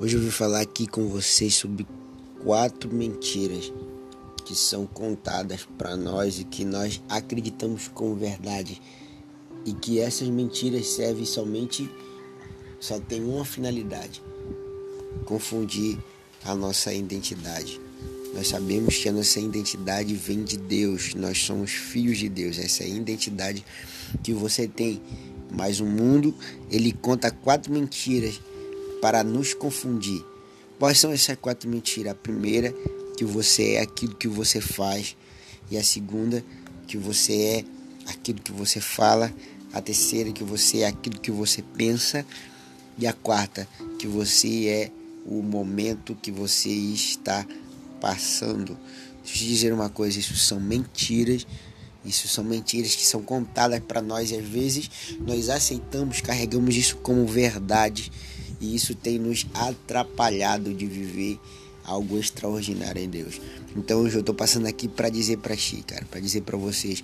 Hoje eu vim falar aqui com vocês sobre quatro mentiras que são contadas para nós e que nós acreditamos como verdade e que essas mentiras servem somente só tem uma finalidade: confundir a nossa identidade. Nós sabemos que a nossa identidade vem de Deus, nós somos filhos de Deus, essa é a identidade que você tem. Mas o mundo, ele conta quatro mentiras para nos confundir. Quais são essas quatro mentiras? A primeira, que você é aquilo que você faz, e a segunda, que você é aquilo que você fala, a terceira, que você é aquilo que você pensa, e a quarta, que você é o momento que você está passando. Deixa eu dizer uma coisa, isso são mentiras. Isso são mentiras que são contadas para nós e às vezes nós aceitamos, carregamos isso como verdade e isso tem nos atrapalhado de viver algo extraordinário em Deus. Então hoje eu estou passando aqui para dizer para ti, cara, para dizer para vocês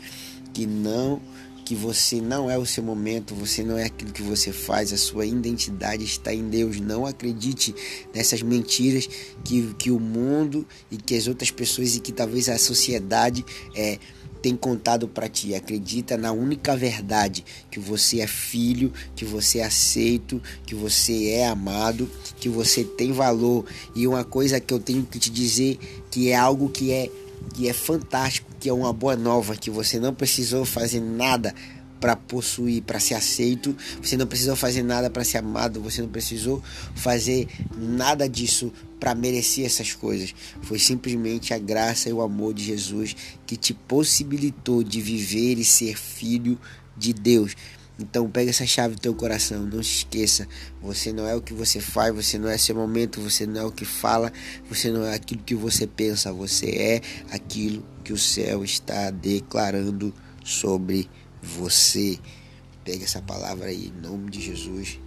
que não que você não é o seu momento, você não é aquilo que você faz, a sua identidade está em Deus. Não acredite nessas mentiras que, que o mundo e que as outras pessoas e que talvez a sociedade é, tem contado para ti. Acredita na única verdade, que você é filho, que você é aceito, que você é amado, que você tem valor. E uma coisa que eu tenho que te dizer que é algo que é que é fantástico, que é uma boa nova, que você não precisou fazer nada para possuir, para ser aceito, você não precisou fazer nada para ser amado, você não precisou fazer nada disso para merecer essas coisas. Foi simplesmente a graça e o amor de Jesus que te possibilitou de viver e ser filho de Deus. Então pega essa chave do teu coração, não se esqueça, você não é o que você faz, você não é seu momento, você não é o que fala, você não é aquilo que você pensa, você é aquilo que o céu está declarando sobre você. Pega essa palavra aí em nome de Jesus